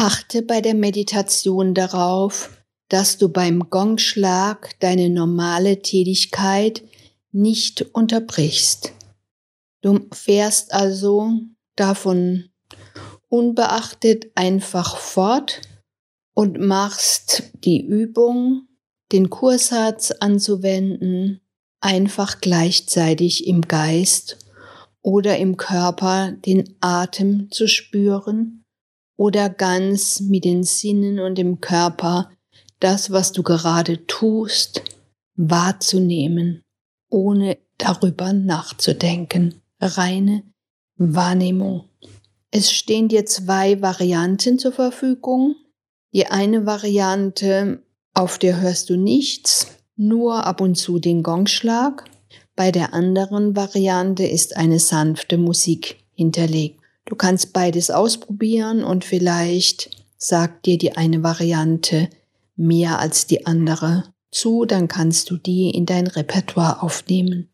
Achte bei der Meditation darauf, dass du beim Gongschlag deine normale Tätigkeit nicht unterbrichst. Du fährst also davon unbeachtet einfach fort und machst die Übung, den Kurssatz anzuwenden, einfach gleichzeitig im Geist oder im Körper den Atem zu spüren oder ganz mit den Sinnen und dem Körper das, was du gerade tust, wahrzunehmen, ohne darüber nachzudenken. Reine Wahrnehmung. Es stehen dir zwei Varianten zur Verfügung. Die eine Variante, auf der hörst du nichts, nur ab und zu den Gongschlag. Bei der anderen Variante ist eine sanfte Musik hinterlegt. Du kannst beides ausprobieren und vielleicht sagt dir die eine Variante mehr als die andere zu, dann kannst du die in dein Repertoire aufnehmen.